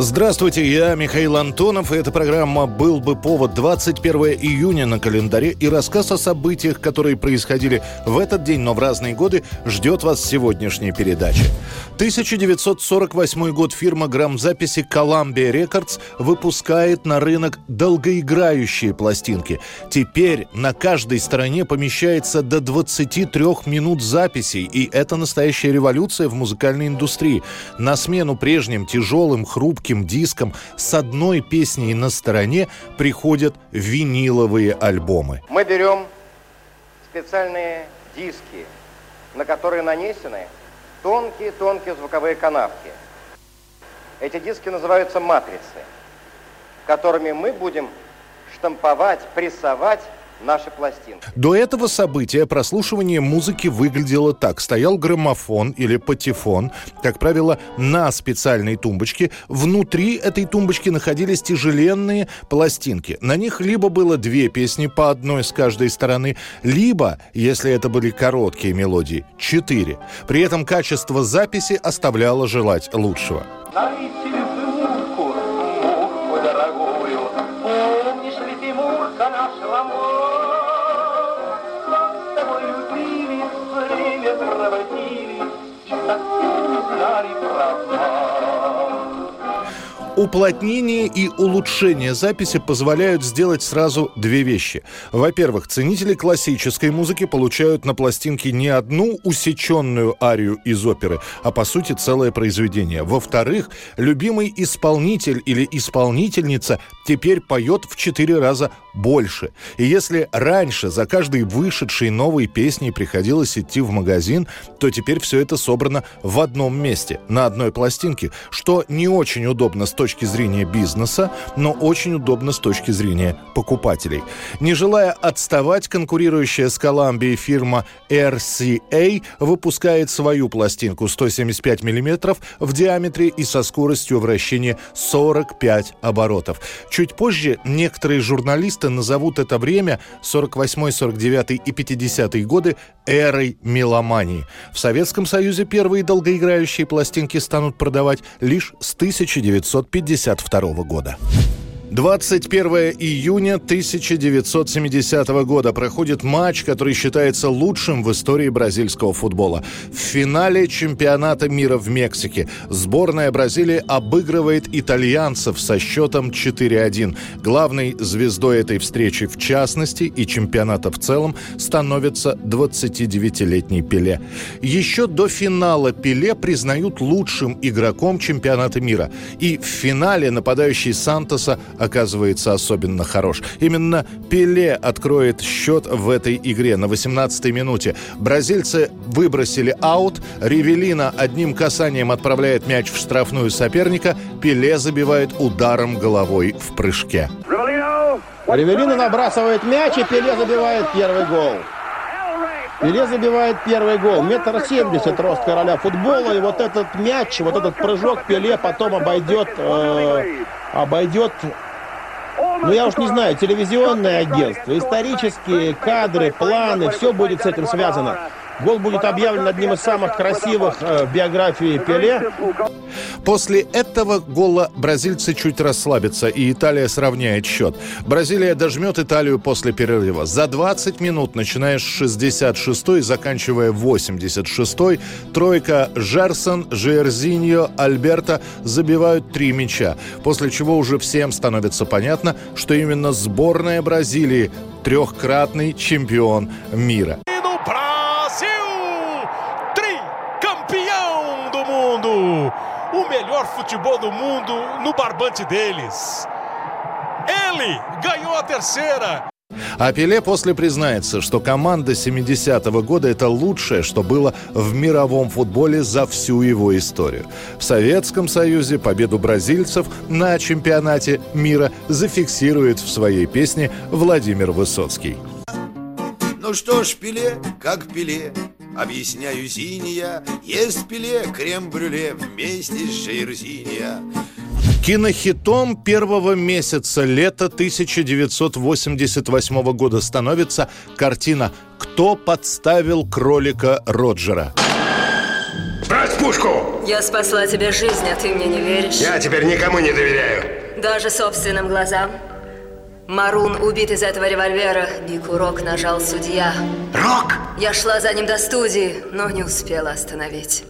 Здравствуйте, я Михаил Антонов, и эта программа «Был бы повод» 21 июня на календаре, и рассказ о событиях, которые происходили в этот день, но в разные годы, ждет вас сегодняшней передачи. 1948 год фирма грамзаписи Columbia Records выпускает на рынок долгоиграющие пластинки. Теперь на каждой стороне помещается до 23 минут записей, и это настоящая революция в музыкальной индустрии. На смену прежним тяжелым, хрупким жестким диском с одной песней на стороне приходят виниловые альбомы. Мы берем специальные диски, на которые нанесены тонкие-тонкие звуковые канавки. Эти диски называются матрицы, которыми мы будем штамповать, прессовать наши пластинки. До этого события прослушивание музыки выглядело так. Стоял граммофон или патефон, как правило, на специальной тумбочке. Внутри этой тумбочки находились тяжеленные пластинки. На них либо было две песни по одной с каждой стороны, либо, если это были короткие мелодии, четыре. При этом качество записи оставляло желать лучшего. Уплотнение и улучшение записи позволяют сделать сразу две вещи. Во-первых, ценители классической музыки получают на пластинке не одну усеченную арию из оперы, а по сути целое произведение. Во-вторых, любимый исполнитель или исполнительница теперь поет в четыре раза больше. И если раньше за каждой вышедшей новой песней приходилось идти в магазин, то теперь все это собрано в одном месте, на одной пластинке, что не очень удобно с точки точки зрения бизнеса, но очень удобно с точки зрения покупателей. Не желая отставать, конкурирующая с Columbia фирма RCA выпускает свою пластинку 175 мм в диаметре и со скоростью вращения 45 оборотов. Чуть позже некоторые журналисты назовут это время 48, 49 и 50 годы эрой меломании. В Советском Союзе первые долгоиграющие пластинки станут продавать лишь с 1950 1952 года. 21 июня 1970 года проходит матч, который считается лучшим в истории бразильского футбола. В финале чемпионата мира в Мексике сборная Бразилии обыгрывает итальянцев со счетом 4-1. Главной звездой этой встречи в частности и чемпионата в целом становится 29-летний Пеле. Еще до финала Пеле признают лучшим игроком чемпионата мира. И в финале нападающий Сантоса оказывается особенно хорош. Именно Пеле откроет счет в этой игре на 18-й минуте. Бразильцы выбросили аут, Ревелина одним касанием отправляет мяч в штрафную соперника, Пеле забивает ударом головой в прыжке. Ревелина набрасывает мяч, и Пеле забивает первый гол. Пеле забивает первый гол. Метр семьдесят рост короля футбола. И вот этот мяч, вот этот прыжок Пеле потом обойдет, э, обойдет ну, я уж не знаю, телевизионное агентство, исторические кадры, планы, все будет с этим связано. Гол будет объявлен одним из самых красивых э, в биографии Пеле. После этого гола бразильцы чуть расслабятся, и Италия сравняет счет. Бразилия дожмет Италию после перерыва. За 20 минут, начиная с 66 и заканчивая 86 тройка Жерсон, Жерзиньо, Альберта забивают три мяча. После чего уже всем становится понятно, что именно сборная Бразилии трехкратный чемпион мира. O melhor futebol do mundo no barbante deles. Ele ganhou a terceira. А Пеле после признается, что команда 70-го года – это лучшее, что было в мировом футболе за всю его историю. В Советском Союзе победу бразильцев на чемпионате мира зафиксирует в своей песне Владимир Высоцкий. Ну что ж, Пеле, как Пеле, Объясняю синяя, ест пиле крем-брюле вместе с жирзиния. Кинохитом первого месяца лета 1988 года становится картина «Кто подставил кролика Роджера?» Брать пушку! Я спасла тебе жизнь, а ты мне не веришь? Я теперь никому не доверяю. Даже собственным глазам? Марун убит из этого револьвера, и курок нажал судья. Рок? Я шла за ним до студии, но не успела остановить.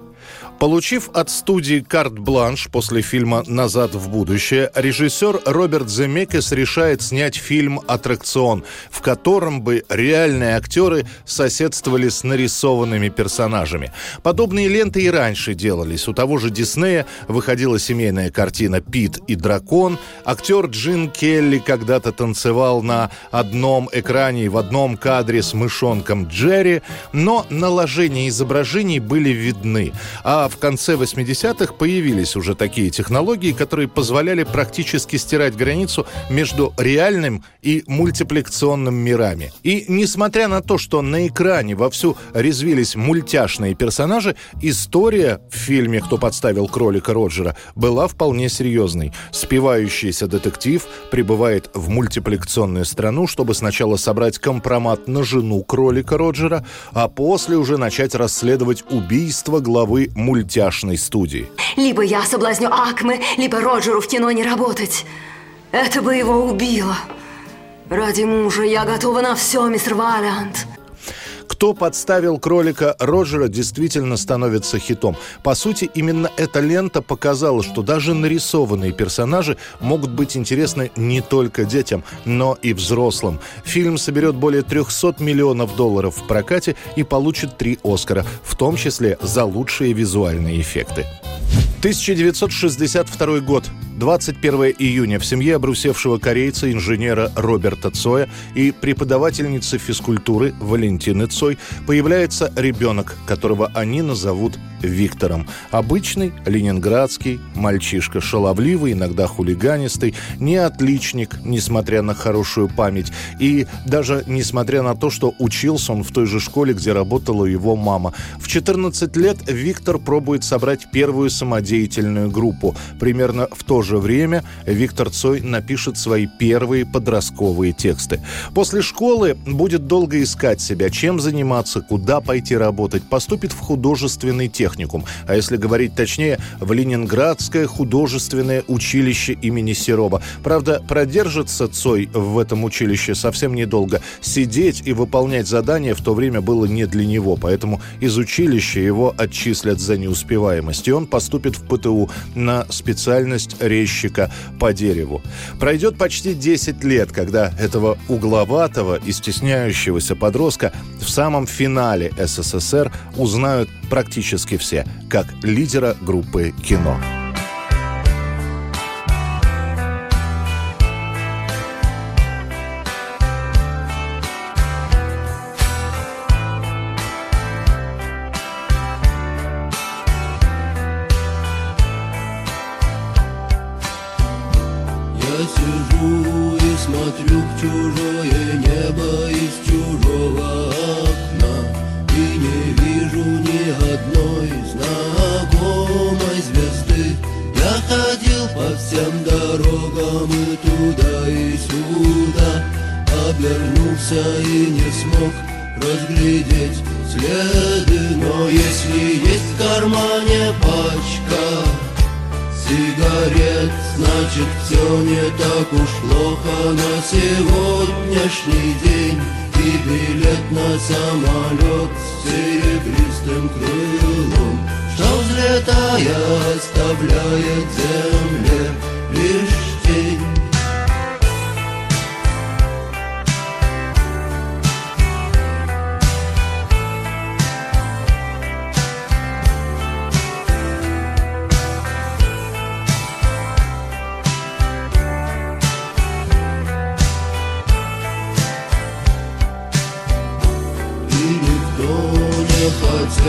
Получив от студии карт-бланш после фильма «Назад в будущее», режиссер Роберт Земекес решает снять фильм «Аттракцион», в котором бы реальные актеры соседствовали с нарисованными персонажами. Подобные ленты и раньше делались. У того же Диснея выходила семейная картина «Пит и дракон». Актер Джин Келли когда-то танцевал на одном экране и в одном кадре с мышонком Джерри, но наложения изображений были видны. А в конце 80-х появились уже такие технологии, которые позволяли практически стирать границу между реальным и мультипликационным мирами. И несмотря на то, что на экране вовсю резвились мультяшные персонажи, история в фильме «Кто подставил кролика Роджера» была вполне серьезной. Спивающийся детектив прибывает в мультипликационную страну, чтобы сначала собрать компромат на жену кролика Роджера, а после уже начать расследовать убийство главы мультипликационной мультяшной студии. Либо я соблазню Акме, либо Роджеру в кино не работать. Это бы его убило. Ради мужа я готова на все, мистер Валиант. «Кто подставил кролика Роджера» действительно становится хитом. По сути, именно эта лента показала, что даже нарисованные персонажи могут быть интересны не только детям, но и взрослым. Фильм соберет более 300 миллионов долларов в прокате и получит три «Оскара», в том числе за лучшие визуальные эффекты. 1962 год. 21 июня в семье обрусевшего корейца, инженера Роберта Цоя и преподавательницы физкультуры Валентины Цой появляется ребенок, которого они назовут Виктором. Обычный ленинградский мальчишка, шаловливый, иногда хулиганистый, не отличник, несмотря на хорошую память. И даже несмотря на то, что учился он в той же школе, где работала его мама. В 14 лет Виктор пробует собрать первую самодеятельную группу. Примерно в то же время Виктор Цой напишет свои первые подростковые тексты. После школы будет долго искать себя, чем заниматься, куда пойти работать. Поступит в художественный техникум, а если говорить точнее, в Ленинградское художественное училище имени Серова. Правда, продержится Цой в этом училище совсем недолго. Сидеть и выполнять задания в то время было не для него, поэтому из училища его отчислят за неуспеваемость, и он поступит в ПТУ на специальность резчика по дереву. Пройдет почти 10 лет, когда этого угловатого и стесняющегося подростка в самом финале СССР узнают практически все, как лидера группы «Кино». Пачка сигарет Значит, все не так уж плохо. На сегодняшний день И билет на самолет с серебристым крылом. Что взлетая оставляет земле лишь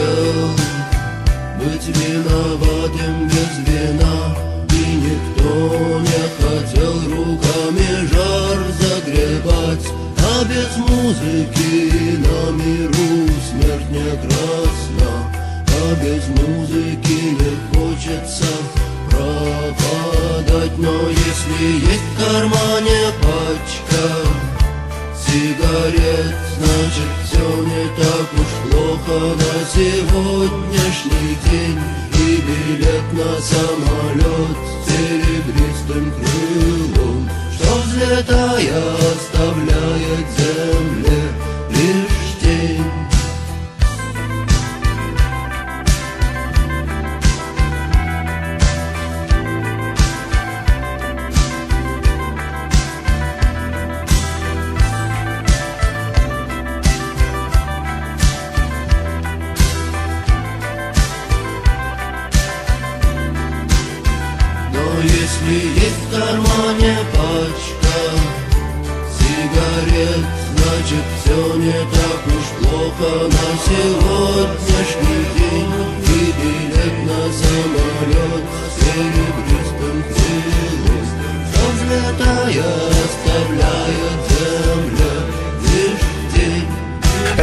хотел быть виноватым без вина И никто не хотел руками жар загребать. А без музыки на миру смерть не красна А без музыки не хочется пропадать. Но если есть в кармане сегодняшний день И билет на самолет если есть в кармане пачка сигарет Значит все не так уж плохо. На сегодняшний день И билет на самолет серебристым крылом Что взлетая оставляет земля лишь